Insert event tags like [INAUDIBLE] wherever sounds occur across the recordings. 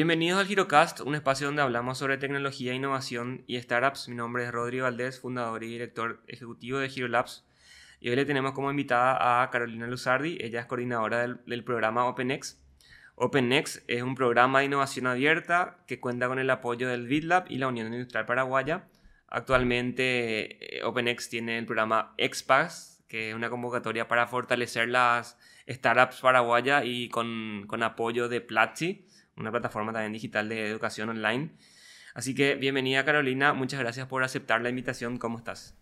Bienvenidos al Girocast, un espacio donde hablamos sobre tecnología, innovación y startups. Mi nombre es Rodrigo Valdés, fundador y director ejecutivo de Girolabs. Y hoy le tenemos como invitada a Carolina Luzardi, ella es coordinadora del, programa OpenX. OpenX es un programa de innovación abierta que cuenta con el apoyo del BitLab y la Unión Industrial Paraguaya. Actualmente eh, OpenX tiene el programa XPAS, que es una convocatoria para fortalecer las startups paraguayas y con, apoyo de Platzi una plataforma también digital de educación online. Así que bienvenida Carolina, muchas gracias por aceptar la invitación, ¿cómo estás?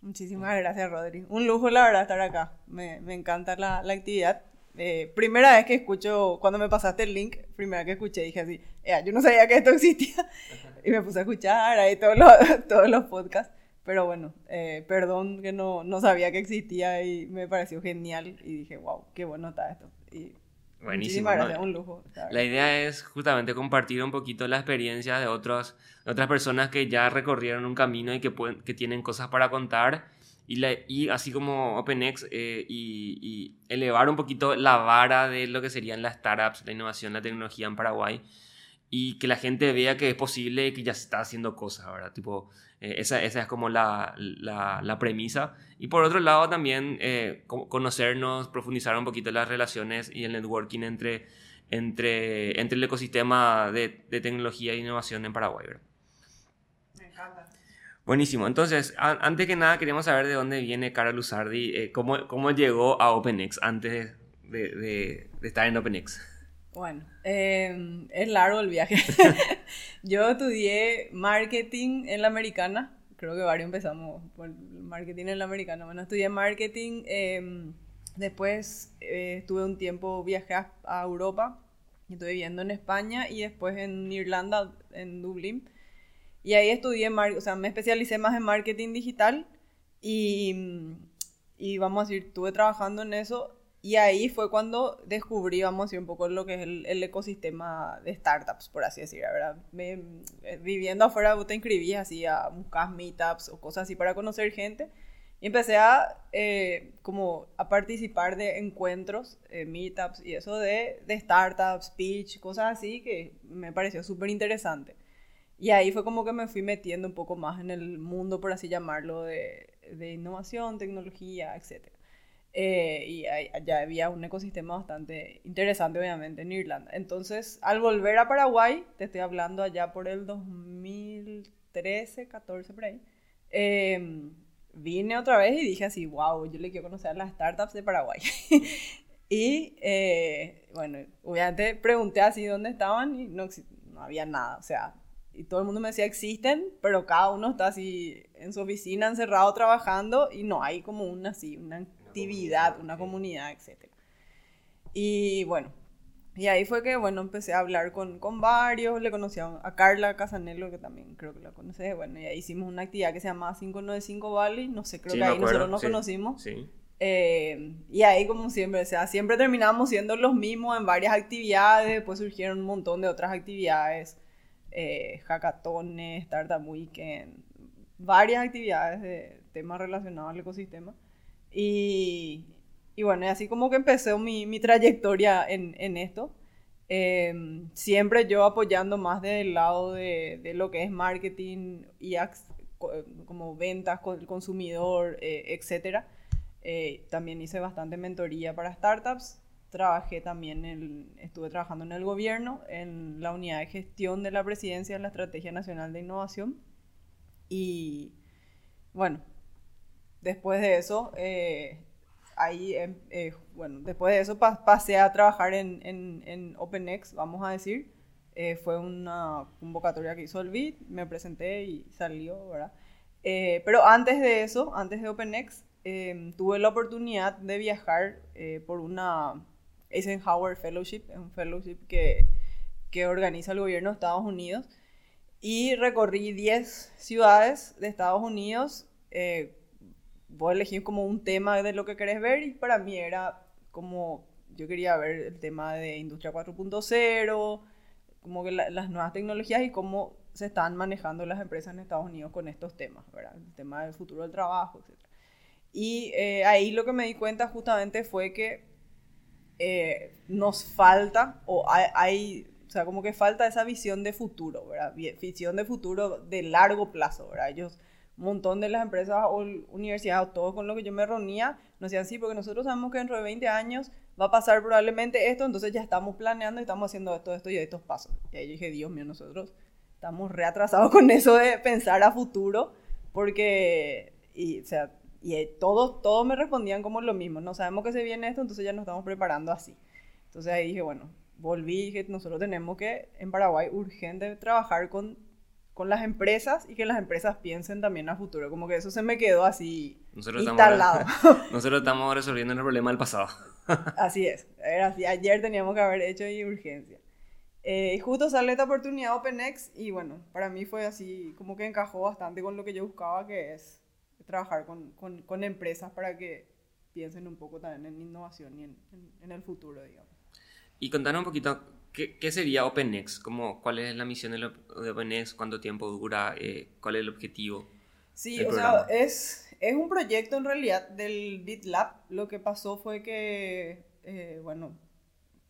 Muchísimas gracias Rodri, un lujo la verdad estar acá, me, me encanta la, la actividad. Eh, primera vez que escucho, cuando me pasaste el link, primera vez que escuché, dije así, yo no sabía que esto existía. [LAUGHS] Y me puse a escuchar ahí todos los, [LAUGHS] todos los podcasts. Pero bueno, eh, perdón que no, no sabía que existía y me pareció genial. Y dije, wow, qué bueno está esto. Y Buenísimo. un lujo. La idea es justamente compartir un poquito la experiencia de, otros, otras personas que ya recorrieron un camino y que, pueden, que tienen cosas para contar. Y, la, y así como OpenX, eh, y, y, elevar un poquito la vara de lo que serían las startups, la innovación, la tecnología en Paraguay. Y que la gente vea que es posible que ya se está haciendo cosas, ¿verdad? Tipo, eh, esa, esa, es como la, la, la, premisa. Y por otro lado también eh, conocernos, profundizar un poquito las relaciones y el networking entre, entre, entre el ecosistema de, de tecnología e innovación en Paraguay. Me encanta. Buenísimo. Entonces, antes que nada, queremos saber de dónde viene Cara Luzardi, eh, cómo, cómo, llegó a OpenX antes de, de, de estar en OpenX. Bueno, em, es largo el viaje. [LAUGHS] [LAUGHS] yo estudié marketing en la americana. Creo que varios empezamos por marketing en la americana. Bueno, estudié marketing. Em, después eh, estuve un tiempo, viajé a, Europa. Estuve viviendo en España y después en Irlanda, en Dublín. Y ahí estudié, o sea, me especialicé más en marketing digital. Y, y vamos a decir, estuve trabajando en eso y ahí fue cuando descubrí, vamos a decir, un poco lo que es el, ecosistema de startups, por así decir, ¿verdad? Me, eh, viviendo afuera, te inscribías así a buscar meetups o cosas así para conocer gente. Y empecé a, eh, como a participar de encuentros, eh, meetups y eso de, de, startups, pitch, cosas así que me pareció súper interesante. Y ahí fue como que me fui metiendo un poco más en el mundo, por así llamarlo, de, de innovación, tecnología, etcétera. Eh, y allá había un ecosistema bastante interesante, obviamente, en Irlanda. Entonces, al volver a Paraguay, te estoy hablando allá por el 2013, 14, por ahí, em, vine otra vez y dije así, wow, yo le quiero conocer las startups de Paraguay. [LAUGHS] y, eh, bueno, obviamente pregunté así dónde estaban y no, no había nada, o sea, y todo el mundo me decía existen, pero cada uno está así en su oficina encerrado trabajando y no hay como una así, una actividad, una comunidad, etc. Y bueno, y ahí fue que, bueno, empecé a hablar con, con varios, le conocí a, Carla Casanelo, que también creo que la conoces, bueno, y ahí hicimos una actividad que se llama 595 Valley, no sé, creo que ahí nosotros nos conocimos. Sí. Eh, y ahí como siempre, o sea, siempre terminamos siendo los mismos en varias actividades, después surgieron un montón de otras actividades, eh, hackatones, Startup Weekend, varias actividades de temas relacionados al ecosistema. Y, y bueno, así como que empecé mi, mi trayectoria en, en esto. Em, siempre yo apoyando más del lado de, de lo que es marketing y como ventas con el consumidor, eh, etc. Eh, también hice bastante mentoría para startups. Trabajé también, en, estuve trabajando en el gobierno, en la unidad de gestión de la presidencia de la Estrategia Nacional de Innovación. Y bueno, después de eso, eh, ahí, em, eh, bueno, después de eso pasé a trabajar en, en, en OpenX, vamos a decir. Eh, fue una convocatoria que hizo el BID, me presenté y salió, ¿verdad? pero antes de eso, antes de OpenX, em, tuve la oportunidad de viajar por una Eisenhower Fellowship, un fellowship que, que organiza el gobierno de Estados Unidos, y recorrí 10 ciudades de Estados Unidos vos elegís como un tema de lo que querés ver y para mí era como, yo quería ver el tema de Industria 4.0, como que las nuevas tecnologías y cómo se están manejando las empresas en Estados Unidos con estos temas, ¿verdad? El tema del futuro del trabajo, etc. Y eh, ahí lo que me di cuenta justamente fue que eh, nos falta, o hay, hay, sea, como que falta esa visión de futuro, ¿verdad? Visión de futuro de largo plazo, ¿verdad? Ellos, montón de las empresas o universidades o todo con lo que yo me reunía, nos decían, sí, porque nosotros sabemos que dentro de 20 años va a pasar probablemente esto, entonces ya estamos planeando y estamos haciendo esto, esto y estos pasos. Y ahí dije, Dios mío, nosotros estamos reatrasados con eso de pensar a futuro, porque, y, o sea, y todos, todos me respondían como lo mismo, no sabemos que se viene esto, entonces ya nos estamos preparando así. Entonces ahí dije, bueno, volví y dije, nosotros tenemos que, en Paraguay, urgente trabajar con, con las empresas y que las empresas piensen también a futuro. Como que eso se me quedó así nosotros instalado. Estamos, [LAUGHS] nosotros estamos resolviendo el problema del pasado. [LAUGHS] así es, era así. Ayer teníamos que haber hecho y urgencia. Eh, justo sale esta oportunidad OpenX y bueno, para mí fue así, como que encajó bastante con lo que yo buscaba, que es trabajar con, con, con empresas para que piensen un poco también en innovación y en, en, el futuro, digamos. Y contanos un poquito, ¿qué, qué sería OpenX? ¿Cómo, ¿Cuál es la misión de, OpenX? ¿Cuánto tiempo dura? Eh, ¿Cuál es el objetivo? Sí, o sea, es, es un proyecto en realidad del BitLab. Lo que pasó fue que, eh, bueno,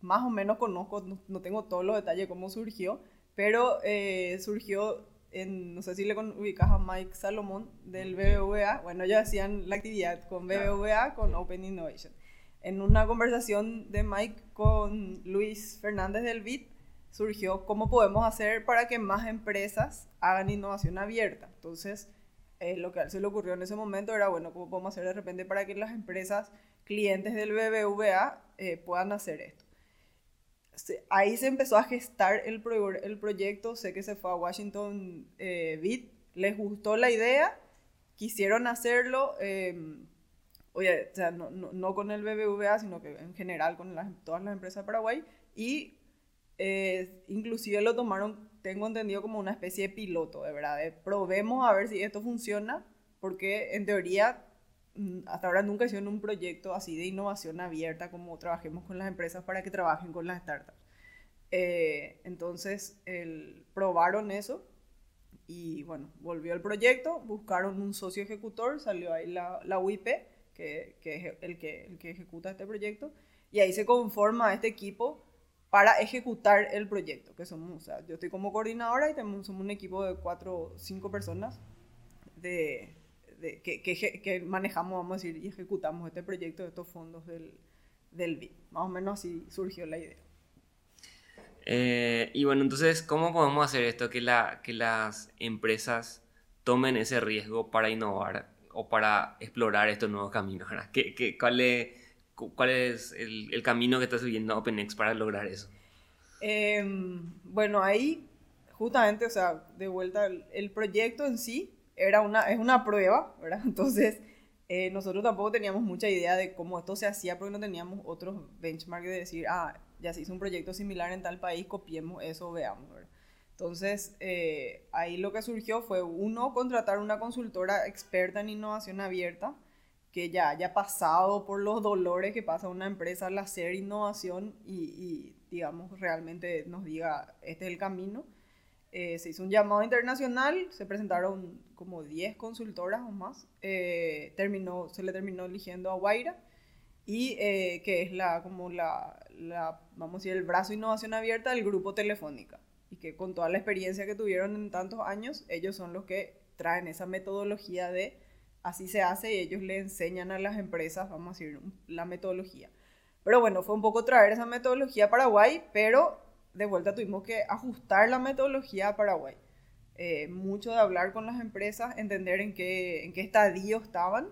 más o menos conozco, no, tengo todos los detalles de cómo surgió, pero eh, surgió en, no sé si le ubicas a Mike Salomón del BBVA, bueno, ellos hacían la actividad con BBVA, con Open Innovation. En una conversación de Mike con Luis Fernández del BIT, surgió cómo podemos hacer para que más empresas hagan innovación abierta. Entonces, eh, lo que a él se le ocurrió en ese momento era, bueno, ¿cómo podemos hacer de repente para que las empresas clientes del BBVA eh, puedan hacer esto? ahí se empezó a gestar el, el proyecto, sé que se fue a Washington eh, Beat, les gustó la idea, quisieron hacerlo, em, oye, o sea, no, no, con el BBVA, sino que en general con todas las empresas de Paraguay, y eh, inclusive lo tomaron, tengo entendido, como una especie de piloto, de verdad, de probemos a ver si esto funciona, porque en teoría Mm, hasta ahora nunca hicieron un proyecto así de innovación abierta como trabajemos con las empresas para que trabajen con las startups. Eh, entonces, el, probaron eso y bueno, volvió el proyecto, buscaron un socio ejecutor, salió ahí la, la UIP, que, que, es el que, el que ejecuta este proyecto, y ahí se conforma este equipo para ejecutar el proyecto, que somos, o yo estoy como coordinadora y tenemos, somos un equipo de cuatro cinco personas de, que, manejamos, vamos a decir, y ejecutamos este proyecto de estos fondos del, del BID. Más o menos así surgió la idea. Eh, y bueno, entonces, ¿cómo podemos hacer esto? Que, la, que las empresas tomen ese riesgo para innovar o para explorar estos nuevos caminos. ¿Qué, qué, cuál, es, ¿Cuál es el, el, camino que está siguiendo OpenX para lograr eso? Em, bueno, ahí justamente, o sea, de vuelta, el proyecto en sí era una, es una prueba, ¿verdad? [LAUGHS] Entonces, eh, nosotros tampoco teníamos mucha idea de cómo esto se hacía porque no teníamos otros benchmarks de decir, ah, ya se hizo un proyecto similar en tal país, copiemos eso, veamos, ¿verdad? Entonces, eh, ahí lo que surgió fue, uno, contratar una consultora experta en innovación abierta, que ya haya pasado por los dolores que pasa una empresa al hacer innovación y, y digamos, realmente nos diga, este es el camino. Eh, se hizo un llamado internacional, se presentaron como 10 consultoras o más, eh, terminó, se le terminó eligiendo a Guaira, y eh, que es la, como la, la, vamos a decir, el brazo de innovación abierta del grupo Telefónica, y que con toda la experiencia que tuvieron en tantos años, ellos son los que traen esa metodología de así se hace y ellos le enseñan a las empresas, vamos a decir, la metodología. Pero bueno, fue un poco traer esa metodología a Paraguay, pero de vuelta tuvimos que ajustar la metodología a Paraguay. Eh, mucho de hablar con las empresas, entender en qué, en qué estadio estaban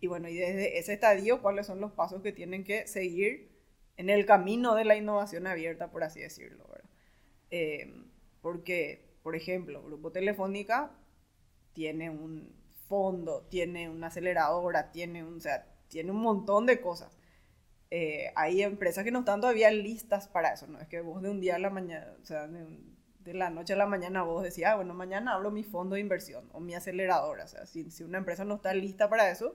y bueno, y desde ese estadio cuáles son los pasos que tienen que seguir en el camino de la innovación abierta, por así decirlo. Eh, porque, por ejemplo, Grupo Telefónica tiene un fondo, tiene una aceleradora, tiene un, o sea, tiene un montón de cosas. Eh, hay empresas que no están todavía listas para eso, ¿no? Es que vos de un día a la mañana, o sea, de, la noche a la mañana vos decís, ah, bueno, mañana abro mi fondo de inversión o mi aceleradora, o sea, si, si una empresa no está lista para eso,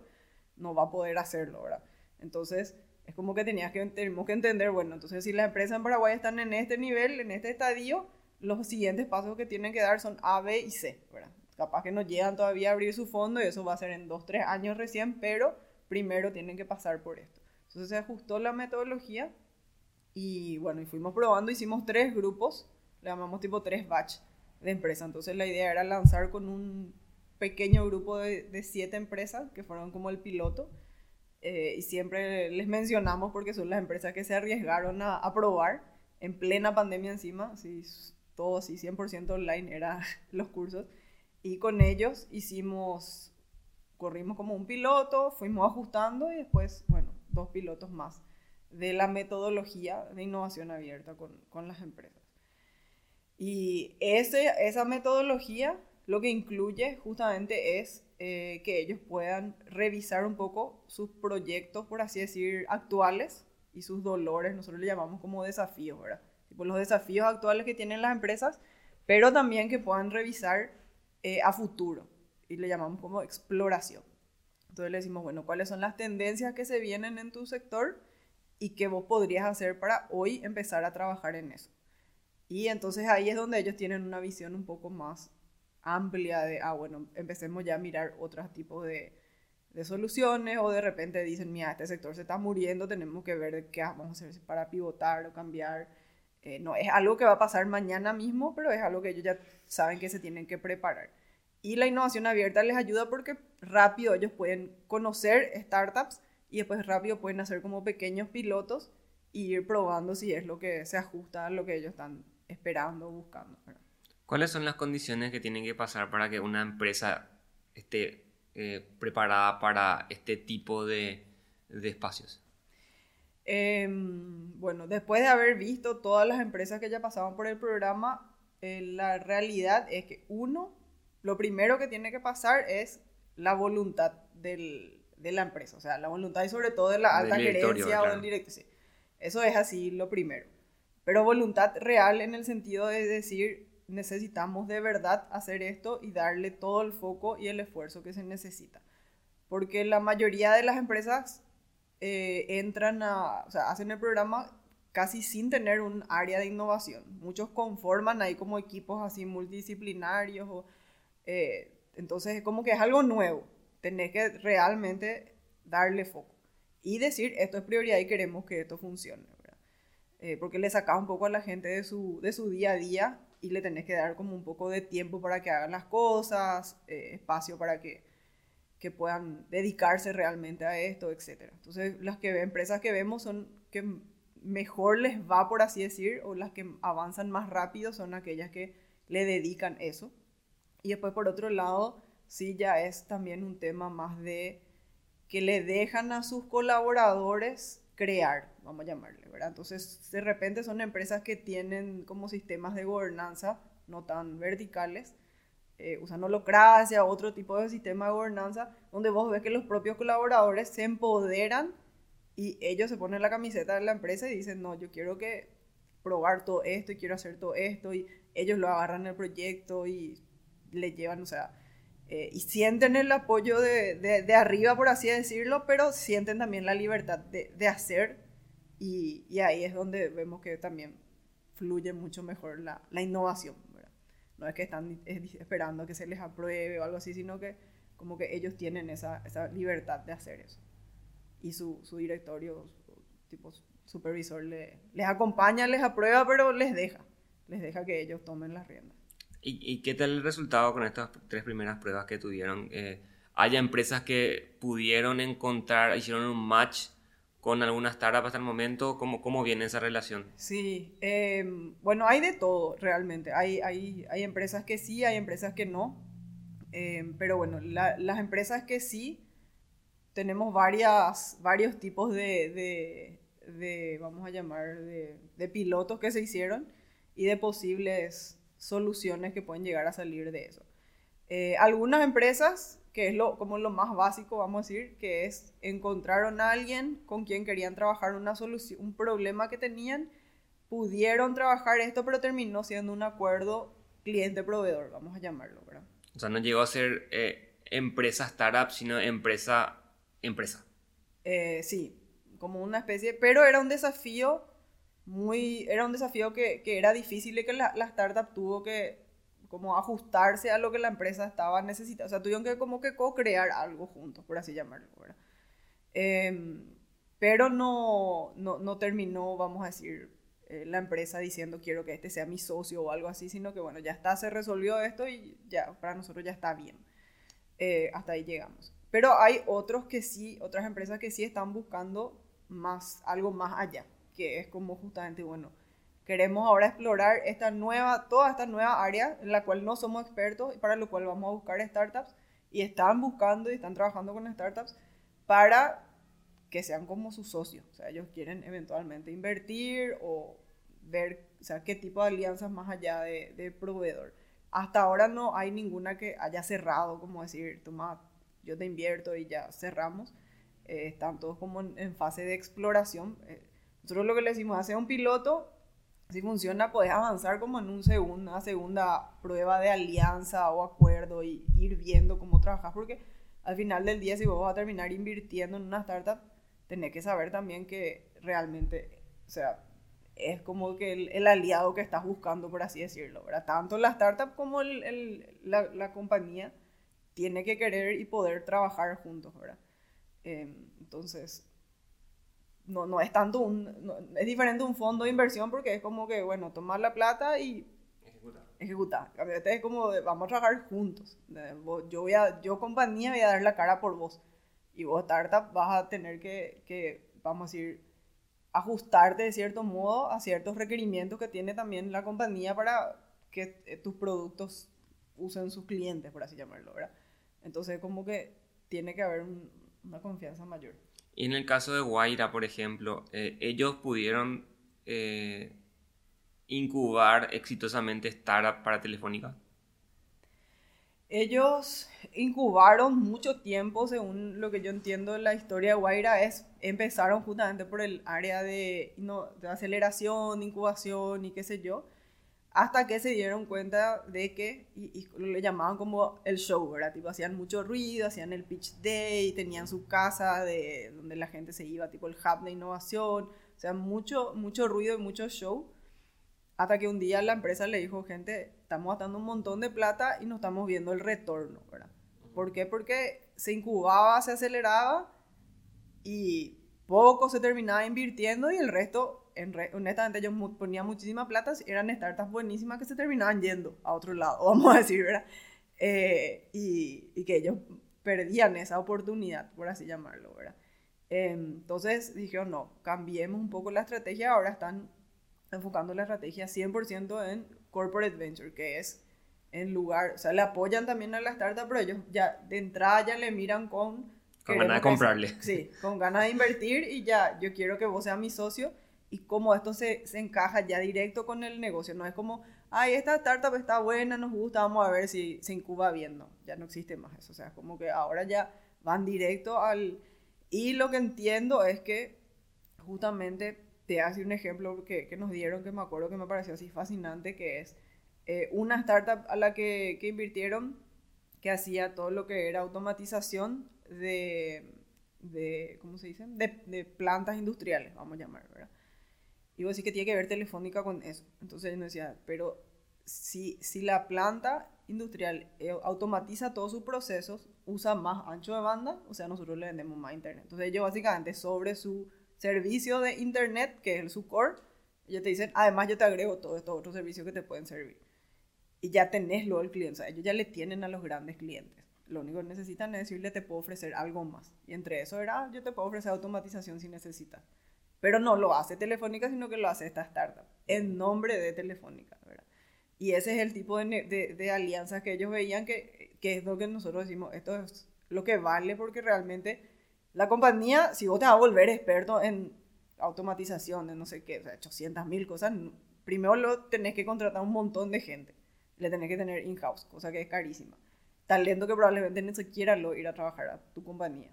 no va a poder hacerlo, ¿verdad? Entonces, es como que tenías que, tenemos que entender, bueno, entonces si las empresas en Paraguay están en este nivel, en este estadio, los siguientes pasos que tienen que dar son A, B y C, ¿verdad? Capaz que no llegan todavía a abrir su fondo y eso va a ser en dos, tres años recién, pero primero tienen que pasar por esto. Entonces se ajustó la metodología y bueno, y fuimos probando, hicimos tres grupos le llamamos tipo tres batch de empresas. Entonces la idea era lanzar con un pequeño grupo de, de siete empresas que fueron como el piloto. Eh, y siempre les mencionamos porque son las empresas que se arriesgaron a, a probar en plena pandemia encima, sí, todo así 100% online eran [LAUGHS] los cursos. Y con ellos hicimos, corrimos como un piloto, fuimos ajustando y después, bueno, dos pilotos más de la metodología de innovación abierta con, con las empresas. Y ese, esa metodología lo que incluye justamente es eh, que ellos puedan revisar un poco sus proyectos, por así decir, actuales y sus dolores, nosotros le llamamos como desafíos, ¿verdad? Tipo los desafíos actuales que tienen las empresas, pero también que puedan revisar eh, a futuro y le llamamos como exploración. Entonces le decimos, bueno, ¿cuáles son las tendencias que se vienen en tu sector y qué vos podrías hacer para hoy empezar a trabajar en eso? Y entonces ahí es donde ellos tienen una visión un poco más amplia de, ah, bueno, empecemos ya a mirar otros tipos de, de soluciones o de repente dicen, mira, este sector se está muriendo, tenemos que ver qué vamos a hacer para pivotar o cambiar. Eh, no es algo que va a pasar mañana mismo, pero es algo que ellos ya saben que se tienen que preparar. Y la innovación abierta les ayuda porque rápido ellos pueden conocer startups y después rápido pueden hacer como pequeños pilotos e ir probando si es lo que se ajusta a lo que ellos están esperando o buscando. ¿Cuáles son las condiciones que tienen que pasar para que una empresa esté eh, preparada para este tipo de, de espacios? Em, bueno, después de haber visto todas las empresas que ya pasaban por el programa, eh, la realidad es que uno, lo primero que tiene que pasar es la voluntad del, de la empresa, o sea, la voluntad y sobre todo de la alta gerencia o del director. Sí. Eso es así lo primero. Pero voluntad real en el sentido de decir, necesitamos de verdad hacer esto y darle todo el foco y el esfuerzo que se necesita. Porque la mayoría de las empresas eh, entran a, o sea, hacen el programa casi sin tener un área de innovación. Muchos conforman ahí como equipos así multidisciplinarios. O, eh, entonces, como que es algo nuevo. Tenés que realmente darle foco y decir, esto es prioridad y queremos que esto funcione. Eh, porque le sacas un poco a la gente de su, de su día a día y le tenés que dar como un poco de tiempo para que hagan las cosas, eh, espacio para que, que puedan dedicarse realmente a esto, etc. Entonces, las que, empresas que vemos son que mejor les va, por así decir, o las que avanzan más rápido son aquellas que le dedican eso. Y después, por otro lado, sí ya es también un tema más de que le dejan a sus colaboradores crear, vamos a llamarle, ¿verdad? Entonces, de repente son empresas que tienen como sistemas de gobernanza no tan verticales, eh, usan holocracia, otro tipo de sistema de gobernanza, donde vos ves que los propios colaboradores se empoderan y ellos se ponen la camiseta de la empresa y dicen, no, yo quiero que probar todo esto y quiero hacer todo esto y ellos lo agarran el proyecto y le llevan, o sea, eh, y sienten el apoyo de, de, arriba, por así decirlo, pero sienten también la libertad de, de hacer y, y, ahí es donde vemos que también fluye mucho mejor la, la innovación. ¿verdad? No es que están esperando que se les apruebe o algo así, sino que como que ellos tienen esa, esa libertad de hacer eso. Y su, su directorio, tipo supervisor, le, les acompaña, les aprueba, pero les deja, les deja que ellos tomen las riendas. ¿Y, qué tal el resultado con estas tres primeras pruebas que tuvieron? Eh, ¿Hay empresas que pudieron encontrar, hicieron un match con algunas startups hasta el momento? ¿Cómo, cómo viene esa relación? Sí, em, bueno, hay de todo realmente. Hay, hay, hay empresas que sí, hay empresas que no. Em, pero bueno, las empresas que sí, tenemos varias, varios tipos de, de, de vamos a llamar, de, de pilotos que se hicieron y de posibles soluciones que pueden llegar a salir de eso. Eh, algunas empresas, que es lo, como lo más básico, vamos a decir, que es encontraron a alguien con quien querían trabajar una solución, un problema que tenían, pudieron trabajar esto, pero terminó siendo un acuerdo cliente-proveedor, vamos a llamarlo, ¿verdad? O sea, no llegó a ser eh, empresa startup, sino empresa empresa. Eh, sí, como una especie, pero era un desafío muy, era un desafío que, que era difícil y que la, la, startup tuvo que como ajustarse a lo que la empresa estaba necesitando. O sea, tuvieron que como que co-crear algo juntos, por así llamarlo, ¿verdad? Eh, pero no, no, no, terminó, vamos a decir, eh, la empresa diciendo quiero que este sea mi socio o algo así, sino que bueno, ya está, se resolvió esto y ya, para nosotros ya está bien. Eh, hasta ahí llegamos. Pero hay otros que sí, otras empresas que sí están buscando más, algo más allá, que es como justamente, bueno, queremos ahora explorar esta nueva, toda esta nueva área en la cual no somos expertos y para lo cual vamos a buscar startups y están buscando y están trabajando con startups para que sean como sus socios. O sea, ellos quieren eventualmente invertir o ver o sea, qué tipo de alianzas más allá de, proveedor. Hasta ahora no hay ninguna que haya cerrado, como decir, toma, yo te invierto y ya cerramos. Eh, están todos como en, fase de exploración. Eh, nosotros lo que le decimos, hacer un piloto, si funciona, puedes avanzar como en un segundo, una segunda prueba de alianza o acuerdo y ir viendo cómo trabajas, porque al final del día, si vos vas a terminar invirtiendo en una startup, tenés que saber también que realmente, o sea, es como que el, aliado que estás buscando, por así decirlo, ¿verdad? Tanto la startup como el, la, la, compañía tiene que querer y poder trabajar juntos, ¿verdad? Em, entonces, no, no es tanto un, es diferente un fondo de inversión porque es como que, bueno, tomar la plata y ejecutar. Ejecutar. Este es como, vamos a trabajar juntos. Yo, voy a, yo compañía voy a dar la cara por vos y vos startup vas a tener que, que, vamos a decir, ajustarte de cierto modo a ciertos requerimientos que tiene también la compañía para que eh, tus productos usen sus clientes, por así llamarlo, ¿verdad? Entonces como que tiene que haber una confianza mayor. Y en el caso de Guaira, por ejemplo, eh, ellos pudieron eh, incubar exitosamente startup para Telefónica. Ellos incubaron mucho tiempo, según lo que yo entiendo de la historia de Guaira, es empezaron justamente por el área de, no, de aceleración, incubación y qué sé yo, hasta que se dieron cuenta de que, y, le llamaban como el show, ¿verdad? Tipo, hacían mucho ruido, hacían el pitch day, tenían su casa de donde la gente se iba, tipo el hub de innovación, o sea, mucho, mucho ruido y mucho show, hasta que un día la empresa le dijo, gente, estamos gastando un montón de plata y no estamos viendo el retorno, ¿verdad? ¿Por qué? Porque se incubaba, se aceleraba y poco se terminaba invirtiendo y el resto, en honestamente, yo ponía muchísima plata, eran startups buenísimas que se terminaban yendo a otro lado, [LAUGHS] vamos a decir, ¿verdad? Eh, y, y, que ellos perdían esa oportunidad, por así llamarlo, ¿verdad? entonces dijeron, no, cambiemos un poco la estrategia, ahora están enfocando la estrategia 100% en corporate venture, que es en lugar, o sea, le apoyan también a la startup, pero ellos ya de entrada ya le miran con... Con ganas de comprarle. sí, con ganas de invertir y ya, yo quiero que vos seas mi socio y como esto se, se encaja ya directo con el negocio, no es como, ay, esta startup está buena, nos gusta, vamos a ver si se incuba bien, no, ya no existe más eso, o sea, como que ahora ya van directo al... Y lo que entiendo es que justamente te hace un ejemplo que, que, nos dieron que me acuerdo que me pareció así fascinante, que es eh, una startup a la que, que, invirtieron que hacía todo lo que era automatización de, de ¿cómo se dice? De, de, plantas industriales, vamos a llamar, ¿verdad? Y vos sí que tiene que ver Telefónica con eso. Entonces yo decía, pero si, si la planta industrial eh, automatiza todos sus procesos, usa más ancho de banda, o sea, nosotros le vendemos más internet. Entonces ellos básicamente sobre su servicio de internet, que es su core, ellos te dicen, además yo te agrego todos estos otros servicios que te pueden servir. Y ya tenés lo del cliente, o sea, ellos ya le tienen a los grandes clientes. Lo único que necesitan es decirle, te puedo ofrecer algo más. Y entre eso era, ah, yo te puedo ofrecer automatización si necesitas. Pero no lo hace Telefónica, sino que lo hace esta startup, en nombre de Telefónica, ¿verdad? Y ese es el tipo de, de, de alianzas que ellos veían que, que es lo que nosotros decimos, esto es lo que vale porque realmente la compañía, si vos te vas a volver experto en automatización, en no sé qué, o sea, 800 mil cosas, primero lo tenés que contratar un montón de gente. Le tenés que tener in-house, cosa que es carísima. Talento que probablemente ni siquiera lo ir a trabajar a tu compañía.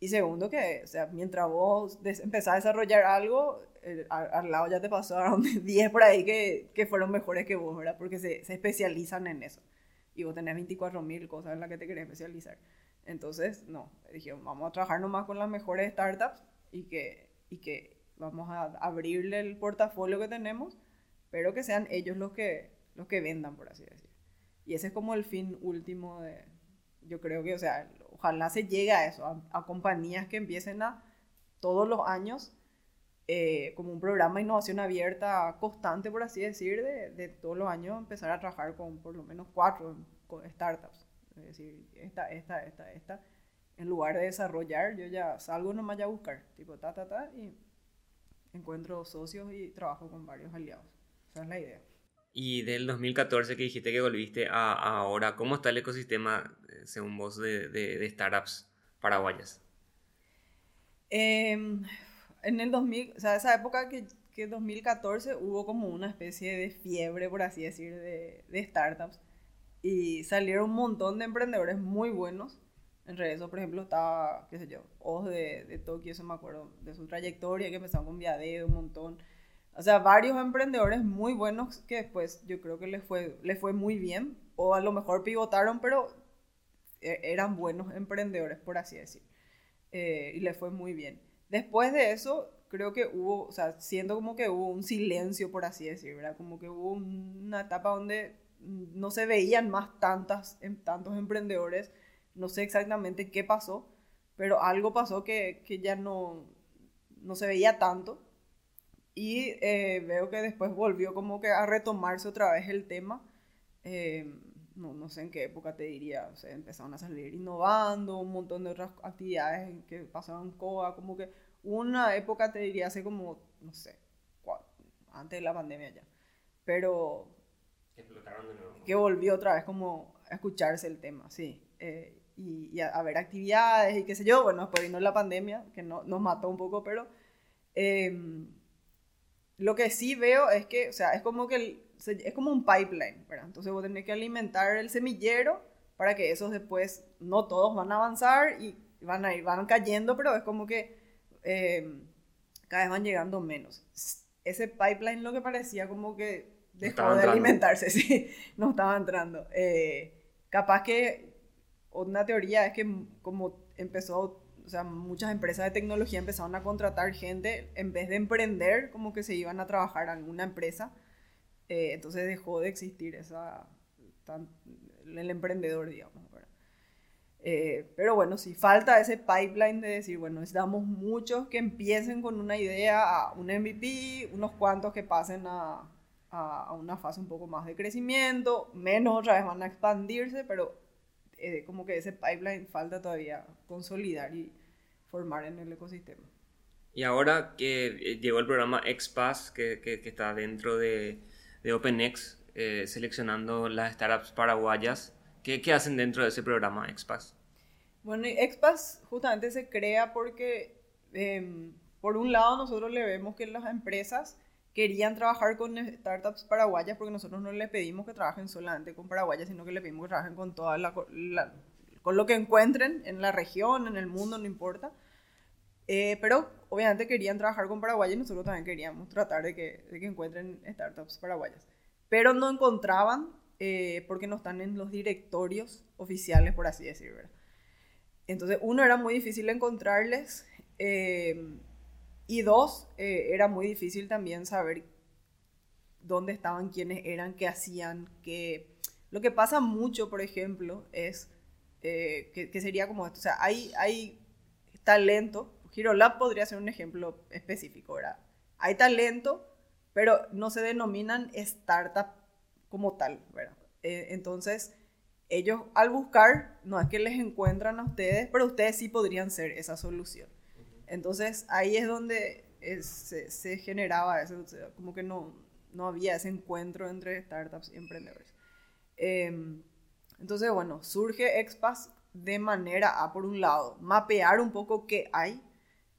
Y segundo, que, o sea, mientras vos empezás a desarrollar algo, al, lado ya te pasaron [LAUGHS] 10 por ahí que, que, fueron mejores que vos, ¿verdad? Porque se, se especializan en eso. Y vos tenés 24 mil cosas en las que te querés especializar. Entonces, no, dije, vamos a trabajar nomás con las mejores startups y que, y que vamos a abrirle el portafolio que tenemos, pero que sean ellos los que, los que vendan, por así decir. Y ese es como el fin último de, yo creo que, o sea, ojalá se llegue a eso, a, compañías que empiecen a todos los años eh, como un programa de innovación abierta constante, por así decir, de, todos los años empezar a trabajar con por lo menos cuatro startups. Es decir, esta, esta, esta, esta. En lugar de desarrollar, yo ya salgo nomás ya a buscar, tipo ta, ta, ta, y encuentro socios y trabajo con varios aliados. Esa es la idea. Y del 2014 que dijiste que volviste a, ahora, ¿cómo está el ecosistema, eh, según vos, de, de, startups paraguayas? Em, en el 2000, o sea, esa época que, que 2014 hubo como una especie de fiebre, por así decir, de, de startups. Y salieron un montón de emprendedores muy buenos. Entre eso, por ejemplo, estaba, qué sé yo, Oz de, de Tokio, eso me acuerdo, de su trayectoria, que empezaron con Viadeo, un montón. O sea, varios emprendedores muy buenos que después yo creo que les fue, les fue muy bien, o a lo mejor pivotaron, pero eh, eran buenos emprendedores, por así decir. Eh, y les fue muy bien. Después de eso, creo que hubo, o sea, siento como que hubo un silencio, por así decir, ¿verdad? Como que hubo una etapa donde no se veían más tantas, em, tantos emprendedores. No sé exactamente qué pasó, pero algo pasó que, que ya no, no se veía tanto. Y eh, veo que después volvió como que a retomarse otra vez el tema. Eh, no, no, sé en qué época te diría, o sea, empezaron a salir innovando, un montón de otras actividades que pasaban COA, como que una época te diría hace como, no sé, antes de la pandemia ya. Pero... Explotaron de nuevo. Que volvió otra vez como a escucharse el tema, sí. Eh, y, a, ver actividades y qué sé yo. Bueno, después vino la pandemia, que no, nos mató un poco, pero... Eh, lo que sí veo es que, o sea, es como que es como un pipeline, ¿verdad? Entonces vos tenés que alimentar el semillero para que esos después, no todos van a avanzar y van a ir, van cayendo, pero es como que eh, cada vez van llegando menos. Ese pipeline lo que parecía como que dejó de alimentarse, [LAUGHS] sí, no estaba entrando. Eh, capaz que una teoría es que como empezó o sea, muchas empresas de tecnología empezaron a contratar gente en vez de emprender, como que se iban a trabajar en una empresa. Eh, entonces dejó de existir esa, el emprendedor, digamos. Eh, pero bueno, si falta ese pipeline de decir, bueno, necesitamos muchos que empiecen con una idea, a un MVP, unos cuantos que pasen a, a, a, una fase un poco más de crecimiento, menos otra vez van a expandirse, pero eh, como que ese pipeline falta todavía consolidar y formar en el ecosistema. Y ahora que eh, llegó el programa XPass, que, que, está dentro de, de OpenX, eh, seleccionando las startups paraguayas, ¿qué, ¿qué, hacen dentro de ese programa XPass? Bueno, XPass justamente se crea porque, em, por un lado, nosotros le vemos que las empresas querían trabajar con startups paraguayas porque nosotros no les pedimos que trabajen solamente con paraguayas, sino que les pedimos que trabajen con toda la, con lo que encuentren en la región, en el mundo, no importa. Eh, pero obviamente querían trabajar con paraguayas y nosotros también queríamos tratar de que, de que encuentren startups paraguayas. Pero no encontraban eh, porque no están en los directorios oficiales, por así decirlo. Entonces, uno, era muy difícil encontrarles. Eh, y dos, eh, era muy difícil también saber dónde estaban, quiénes eran, qué hacían, qué... Lo que pasa mucho, por ejemplo, es eh, que, sería como esto. O sea, hay, hay talento. HeroLab podría ser un ejemplo específico, ¿verdad? Hay talento, pero no se denominan startup como tal, ¿verdad? Eh, entonces, ellos al buscar, no es que les encuentran a ustedes, pero ustedes sí podrían ser esa solución. Entonces ahí es donde se, generaba eso, como que no, no había ese encuentro entre startups y emprendedores. Em, entonces, bueno, surge Expas de manera a, por un lado, mapear un poco qué hay,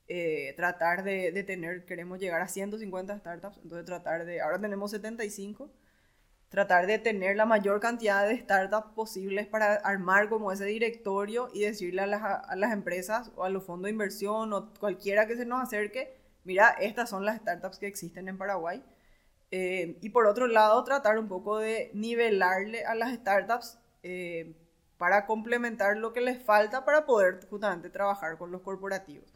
eh, tratar de, de, tener, queremos llegar a 150 startups, entonces tratar de, ahora tenemos 75, tratar de tener la mayor cantidad de startups posibles para armar como ese directorio y decirle a las, a las, empresas o a los fondos de inversión o cualquiera que se nos acerque, mira, estas son las startups que existen en Paraguay. Eh, y por otro lado, tratar un poco de nivelarle a las startups eh, para complementar lo que les falta para poder justamente trabajar con los corporativos.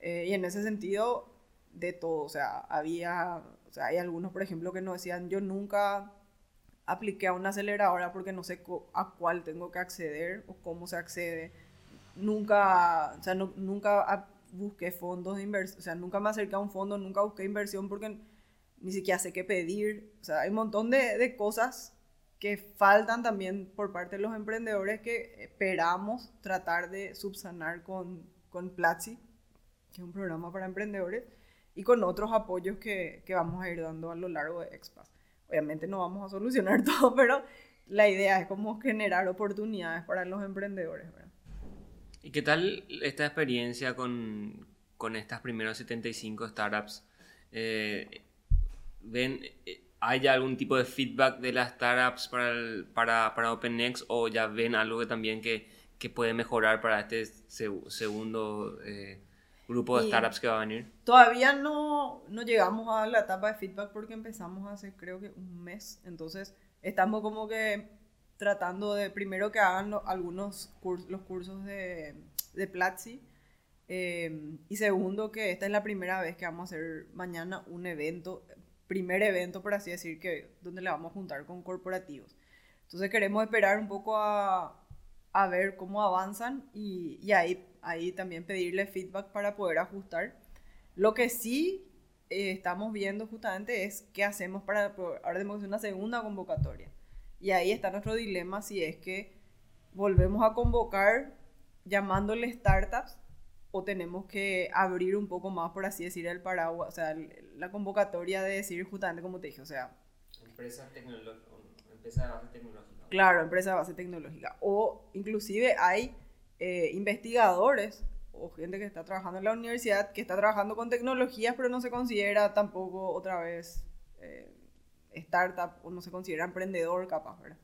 Eh, y en ese sentido, de todo, o sea, había o sea, hay algunos, por ejemplo, que nos decían, yo nunca apliqué a una aceleradora porque no sé a cuál tengo que acceder o cómo se accede. Nunca, o sea, no, nunca busqué fondos de inversión, o sea, nunca me acerqué a un fondo, nunca busqué inversión porque ni siquiera sé qué pedir. O sea, hay un montón de, de cosas que faltan también por parte de los emprendedores que esperamos tratar de subsanar con, con Platzi, que es un programa para emprendedores, y con otros apoyos que, que vamos a ir dando a lo largo de Expas. Obviamente no vamos a solucionar [LAUGHS] todo, pero la idea es como generar oportunidades para los emprendedores. ¿Y qué tal esta experiencia con, con estas primeros 75 startups? Eh, ¿Ven, eh, ¿Hay algún tipo de feedback de las startups para, para, para OpenNext o ya ven algo que también que, que puede mejorar para este segundo eh, grupo de startups que va a venir? Todavía no, no llegamos a la etapa de feedback porque empezamos hace creo que un mes, entonces estamos como que tratando de primero que hagan algunos cursos, los cursos de, de Platzi. Em, y segundo, que esta es la primera vez que vamos a hacer mañana un evento, primer evento, por así decir, que, donde le vamos a juntar con corporativos. Entonces queremos esperar un poco a, a ver cómo avanzan y, y, ahí, ahí también pedirle feedback para poder ajustar. Lo que sí eh, estamos viendo justamente es qué hacemos para, ahora tenemos una segunda convocatoria. Y ahí está nuestro dilema si es que volvemos a convocar llamándole startups o tenemos que abrir un poco más, por así decir, el paraguas, o sea, la convocatoria de decir justamente como te dije, o sea... Empresa, empresa de base tecnológica. Claro, empresa de base tecnológica. O inclusive hay eh, investigadores o gente que está trabajando en la universidad que está trabajando con tecnologías, pero no se considera tampoco otra vez eh, startup o no se considera emprendedor capaz, ¿verdad?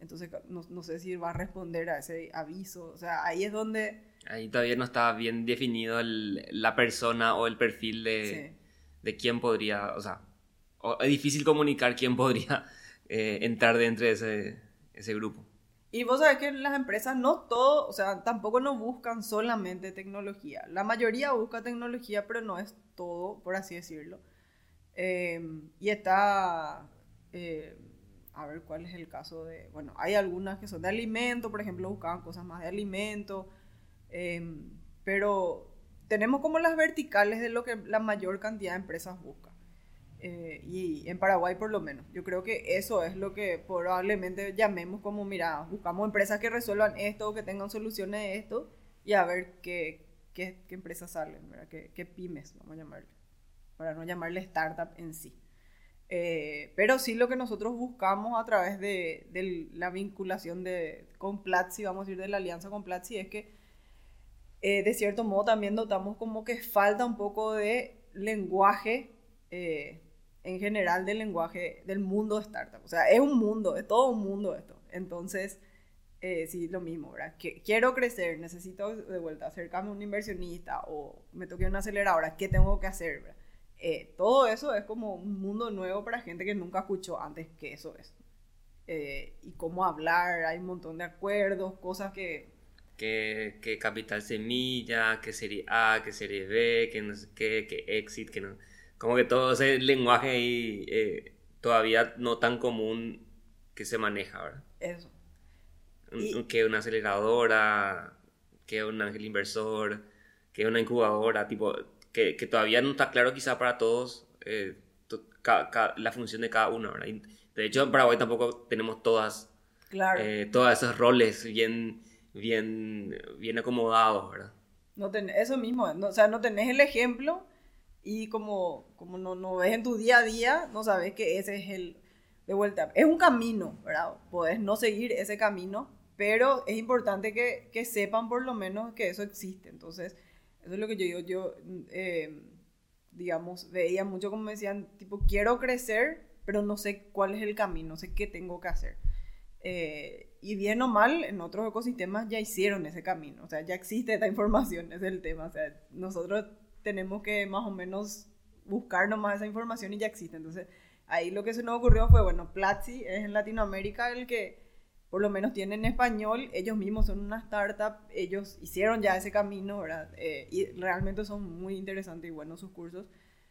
Entonces no, no, sé si va a responder a ese aviso. O sea, ahí es donde... Ahí todavía no está bien definido el, la persona o el perfil de, de quién podría, o sea, es difícil comunicar quién podría eh, entrar dentro de ese, ese grupo. Y vos sabés que las empresas no todo, o sea, tampoco no buscan solamente tecnología. La mayoría busca tecnología, pero no es todo, por así decirlo. Em, y está, eh, a ver cuál es el caso de, bueno, hay algunas que son de alimento, por ejemplo, buscaban cosas más de alimento, em, pero tenemos como las verticales de lo que la mayor cantidad de empresas busca. Eh, y en Paraguay por lo menos. Yo creo que eso es lo que probablemente llamemos como, mira, buscamos empresas que resuelvan esto que tengan soluciones de esto y a ver qué, qué, qué empresas salen, ¿verdad? Qué, qué pymes, vamos a llamarle para no llamarle startup en sí. Eh, pero sí lo que nosotros buscamos a través de, de, la vinculación de, con Platzi, vamos a decir de la alianza con Platzi, es que eh, de cierto modo también notamos como que falta un poco de lenguaje, eh, en general del lenguaje del mundo de startup. O sea, es un mundo, es todo un mundo esto. Entonces, sí, lo mismo, ¿verdad? Que, quiero crecer, necesito de vuelta acercarme a un inversionista o me toque una aceleradora, ¿qué tengo que hacer? ¿verdad? Eh, todo eso es como un mundo nuevo para gente que nunca escuchó antes que eso es. Eh, y cómo hablar, hay un montón de acuerdos, cosas que... Que, que capital semilla, que serie A, que serie B, que no sé qué, que exit, que no... Como que todo ese lenguaje ahí eh, todavía no tan común que se maneja, ¿verdad? Eso. Que una aceleradora, que un ángel inversor, que una incubadora, tipo, que, que, todavía no está claro quizá para todos eh, la función de cada uno. ¿verdad? De hecho, en Paraguay tampoco tenemos todas, claro. eh, todos esos roles bien, bien, bien acomodados, ¿verdad? No ten, eso mismo, no, o sea, no tenés el ejemplo y como, como no, no ves en tu día a día, no sabes que ese es el, de vuelta, es un camino, ¿verdad? Podés no seguir ese camino, pero es importante que, que sepan por lo menos que eso existe. Entonces, eso es lo que yo yo, eh, digamos, veía mucho como me decían, tipo, quiero crecer, pero no sé cuál es el camino, no sé qué tengo que hacer. Eh, y bien o mal, en otros ecosistemas ya hicieron ese camino, o sea, ya existe esta información, es el tema, o sea, nosotros tenemos que más o menos buscar nomás esa información y ya existe. Entonces, ahí lo que se nos ocurrió fue, bueno, Platzi es en Latinoamérica el que por lo menos tienen español, ellos mismos son una startup, ellos hicieron ya ese camino, ¿verdad? Eh, y realmente son muy interesantes y buenos sus cursos.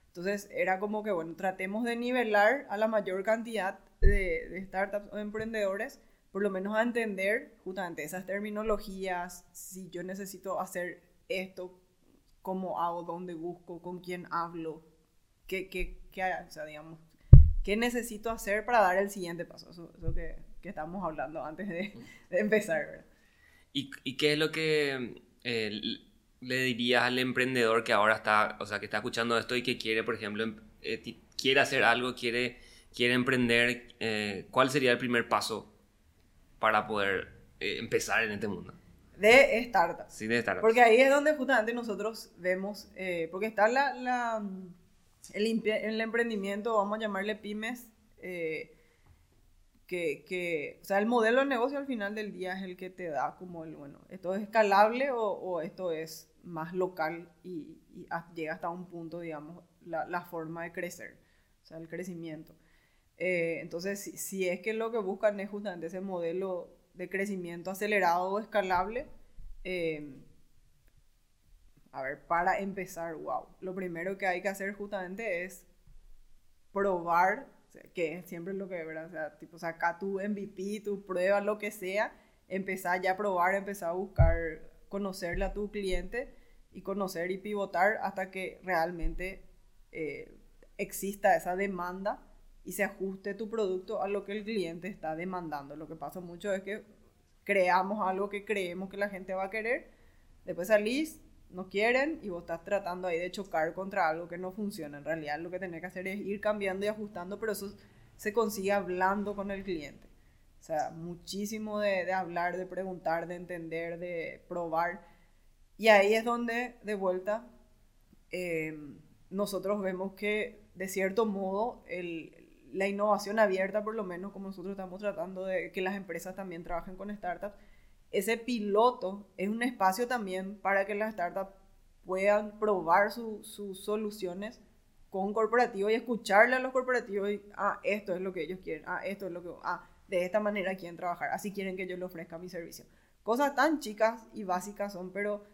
Entonces era como que, bueno, tratemos de nivelar a la mayor cantidad de, startups o emprendedores, por lo menos a entender justamente esas terminologías, si yo necesito hacer esto, cómo hago, dónde busco, con quién hablo, qué, qué, qué, o sea, digamos, qué necesito hacer para dar el siguiente paso. Eso, eso que, que hablando antes de, de empezar. ¿verdad? ¿Y, ¿Y, qué es lo que eh, le dirías al emprendedor que ahora está, o sea, que está escuchando esto y que quiere, por ejemplo, em, eh, quiere hacer algo, quiere, quiere emprender? Eh, ¿Cuál sería el primer paso para poder eh, empezar en este mundo? De startups. Sí, de startups. Porque ahí es donde justamente nosotros vemos, eh, porque está la, la el, el, emprendimiento, vamos a llamarle pymes, eh, que, que, o sea, el modelo de negocio al final del día es el que te da como el, bueno, esto es escalable o, o esto es más local y, y, llega hasta un punto, digamos, la, la, forma de crecer, o sea, el crecimiento. Eh, entonces, si, si, es que lo que buscan es justamente ese modelo de crecimiento acelerado o escalable, eh, a ver, para empezar, wow, lo primero que hay que hacer justamente es probar, que es lo que, ¿verdad? O sea, tipo, saca tu MVP, tu prueba, lo que sea, empezar ya a probar, empezar a buscar, conocerle a tu cliente y conocer y pivotar hasta que realmente eh, exista esa demanda y se ajuste tu producto a lo que el cliente está demandando. Lo que pasa mucho es que creamos algo que creemos que la gente va a querer, después salís, no quieren y vos estás tratando ahí de chocar contra algo que no funciona. En realidad lo que tenés que hacer es ir cambiando y ajustando, pero eso se consigue hablando con el cliente. O sea, muchísimo de, de hablar, de preguntar, de entender, de probar. Y ahí es donde, de vuelta, eh, nosotros vemos que, de cierto modo, el, la innovación abierta, por lo menos como nosotros estamos tratando de que las empresas también trabajen con startups, ese piloto es un espacio también para que las startups puedan probar sus soluciones con corporativos y escucharle a los corporativos ah, esto es lo que ellos quieren, ah, esto es lo que, ah, de esta manera quieren trabajar, así quieren que yo le ofrezca mi servicio. Cosas tan chicas y básicas son, pero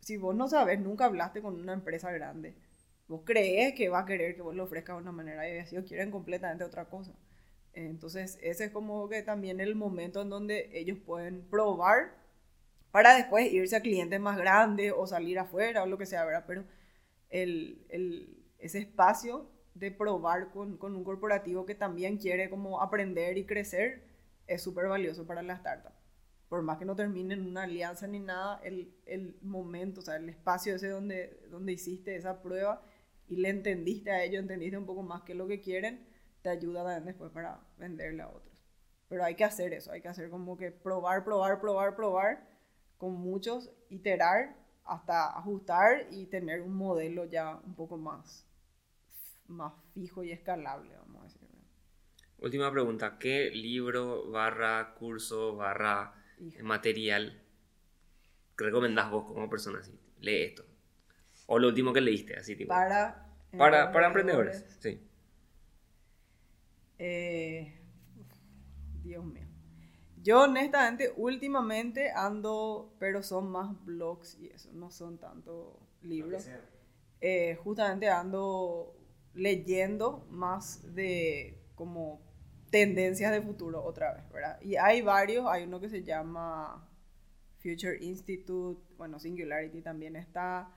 si vos no sabes, nunca hablaste con una empresa grande, vos crees que va a querer que vos lo ofrezcas de una manera y ellos quieren completamente otra cosa. Entonces, ese es como que también el momento en donde ellos pueden probar para después irse a clientes más grandes o salir afuera o lo que sea, ¿verdad? Pero el, el, ese espacio de probar con, con, un corporativo que también quiere como aprender y crecer es súper valioso para la startup. Por más que no termine en una alianza ni nada, el, el momento, o sea, el espacio ese donde, donde hiciste esa prueba y le entendiste a ellos, entendiste un poco más qué es lo que quieren, te ayuda también después para venderle a otros. Pero hay que hacer eso, hay que hacer como que probar, probar, probar, probar, con muchos, iterar hasta ajustar y tener un modelo ya un poco más, más fijo y escalable, vamos a decir. Última pregunta, ¿qué libro, barra, curso, barra, Hijo. material recomendás vos como persona así? Lee esto. O lo último que leíste, así tipo. Para, para, para emprendedores, sí. Eh, Dios mío. Yo honestamente últimamente ando, pero son más blogs y eso, no son tanto libros. Eh, justamente ando leyendo más de como tendencias de futuro otra vez, ¿verdad? Y hay varios, hay uno que se llama Future Institute, bueno, Singularity también está,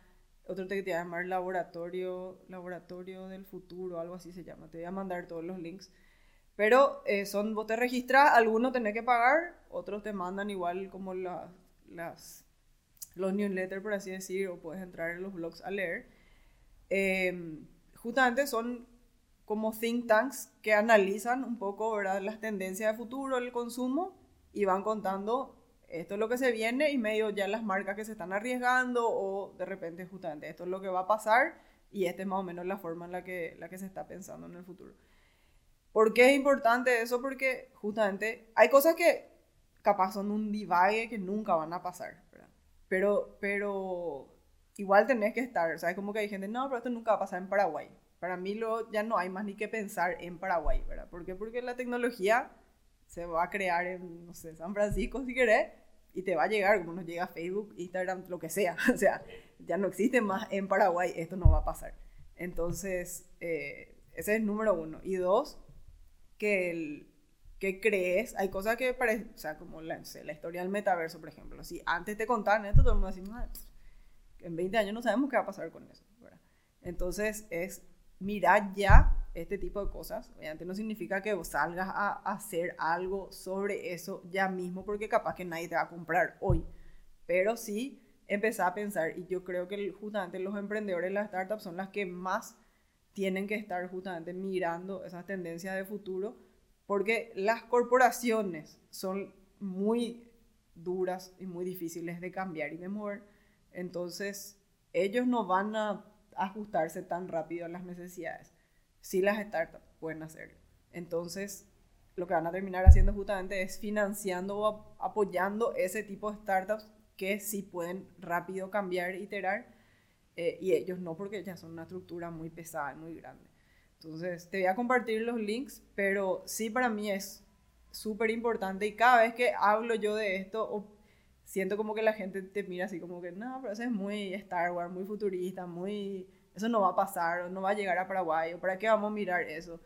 otro te voy a llamar laboratorio, laboratorio del futuro, algo así se llama. Te voy a mandar todos los links. Pero eh, son, vos te registras, algunos tenés que pagar, otros te mandan igual como la, las, los newsletters, por así decir, o puedes entrar en los blogs a leer. Eh, justamente son como think tanks que analizan un poco ¿verdad? las tendencias de futuro, el consumo, y van contando esto es lo que se viene y medio ya las marcas que se están arriesgando o de repente justamente esto es lo que va a pasar y esta es más o menos la forma en la que, la que se está pensando en el futuro. ¿Por qué es importante eso? Porque justamente hay cosas que capaz son un divague que nunca van a pasar. Pero, pero igual tenés que estar, ¿sabes? Como que hay gente, no, pero esto nunca va a pasar en Paraguay. Para mí lo, ya no hay más ni que pensar en Paraguay, ¿verdad? ¿Por qué? Porque la tecnología se va a crear en, no sé, San Francisco si querés, y te va a llegar como nos llega Facebook, Instagram, lo que sea. [LAUGHS] O sea, ya no existe más en Paraguay, esto no va a pasar. Entonces, eh, ese es número uno. Y dos, que, que crees, hay cosas que parecen, o sea, como la, la, historia del metaverso, por ejemplo. Si antes te contaban esto, todo el mundo decía, En 20 años no sabemos qué va a pasar con eso. Entonces es mirar ya este tipo de cosas. Obviamente no significa que salgas a hacer algo sobre eso ya mismo porque capaz que nadie te va a comprar hoy. Pero sí empezar a pensar y yo creo que justamente los emprendedores, las startups son las que más tienen que estar justamente mirando esas tendencias de futuro porque las corporaciones son muy duras y muy difíciles de cambiar y de mover. Entonces, ellos no van a ajustarse tan rápido a las necesidades. Si las startups pueden hacerlo. Entonces, lo que van a terminar haciendo justamente es financiando o apoyando ese tipo de startups que sí pueden rápido cambiar, iterar, eh, y ellos no, porque ya son una estructura muy pesada, muy grande. Entonces, te voy a compartir los links, pero sí para mí es súper importante y cada vez que hablo yo de esto, siento como que la gente te mira así como que, no, pero eso es muy Star Wars, muy futurista, muy... Eso no va a pasar, no va a llegar a Paraguay, o para qué vamos a mirar eso.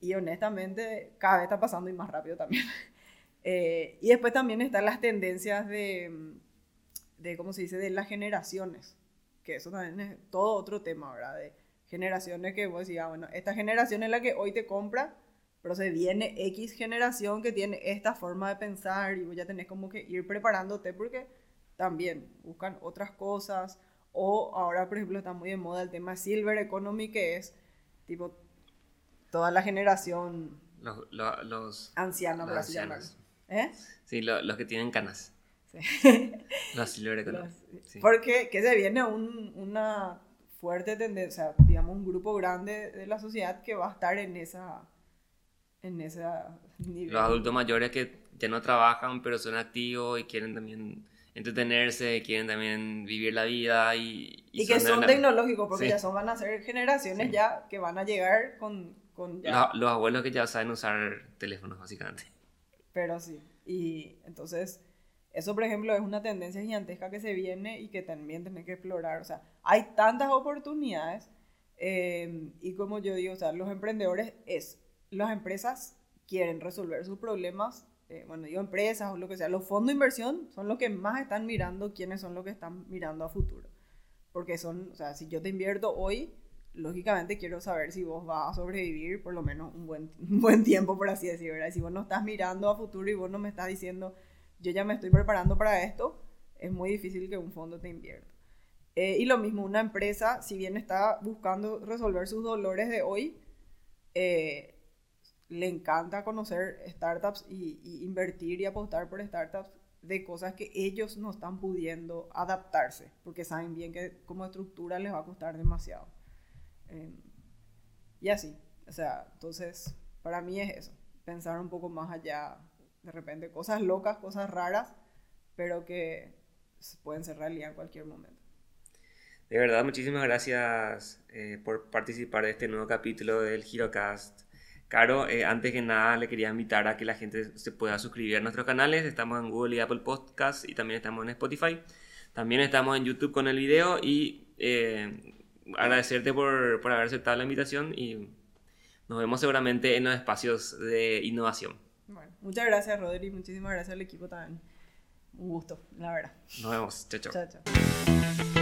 Y honestamente, cada vez está pasando y más rápido también. [LAUGHS] Eh, y después también están las tendencias de, de, ¿cómo se dice?, de las generaciones, que eso también es todo otro tema, ¿verdad? De generaciones que vos decís, ah, bueno, esta generación es la que hoy te compra, pero se viene X generación que tiene esta forma de pensar y vos ya tenés como que ir preparándote porque también buscan otras cosas. O ahora, por ejemplo, está muy de moda el tema Silver Economy, que es tipo toda la generación los, los, anciana, por así ¿Eh? Sí, los que tienen canas. Sí. [LAUGHS] los Silver Economy. Porque que se viene un, una fuerte tendencia, digamos, un grupo grande de la sociedad que va a estar en esa en ese nivel. Los adultos mayores que ya no trabajan, pero son activos y quieren también entretenerse, quieren también vivir la vida y... Y, que son, tecnológicos, porque ya son, van a ser generaciones ya que van a llegar con... con Los, abuelos que ya saben usar teléfonos, básicamente. Pero sí, y entonces... Eso, por ejemplo, es una tendencia gigantesca que se viene y que también tiene que explorar. O sea, hay tantas oportunidades eh, y como yo digo, o sea, los emprendedores es las empresas quieren resolver sus problemas, eh, bueno, digo empresas o lo que sea, los fondos de inversión son los que más están mirando quiénes son los que están mirando a futuro. Porque son, o sea, si yo te invierto hoy, lógicamente quiero saber si vos vas a sobrevivir por lo menos un buen, [LAUGHS] buen tiempo, por así decirlo, ¿verdad? Si vos no estás mirando a futuro y vos no me estás diciendo, yo ya me estoy preparando para esto, es muy difícil que un fondo te invierta. Eh, y lo mismo, una empresa, si bien está buscando resolver sus dolores de hoy, eh, le encanta conocer startups y, invertir y apostar por startups de cosas que ellos no están pudiendo adaptarse, porque saben bien que como estructura les va a costar demasiado. Em, y así, o sea, entonces, para mí es eso, pensar un poco más allá, de repente, cosas locas, cosas raras, pero que pueden ser realidad en cualquier momento. De verdad, muchísimas gracias eh, por participar de este nuevo capítulo del HeroCast. Caro, eh, antes que nada le quería invitar a que la gente se pueda suscribir a nuestros canales. Estamos en Google y Apple Podcasts y también estamos en Spotify. También estamos en YouTube con el video y eh, agradecerte por, por haber aceptado la invitación y nos vemos seguramente en los espacios de innovación. Bueno, muchas gracias Rodri, muchísimas gracias al equipo también. Un gusto, la verdad. Nos vemos. Chao, chao. Chao, chao.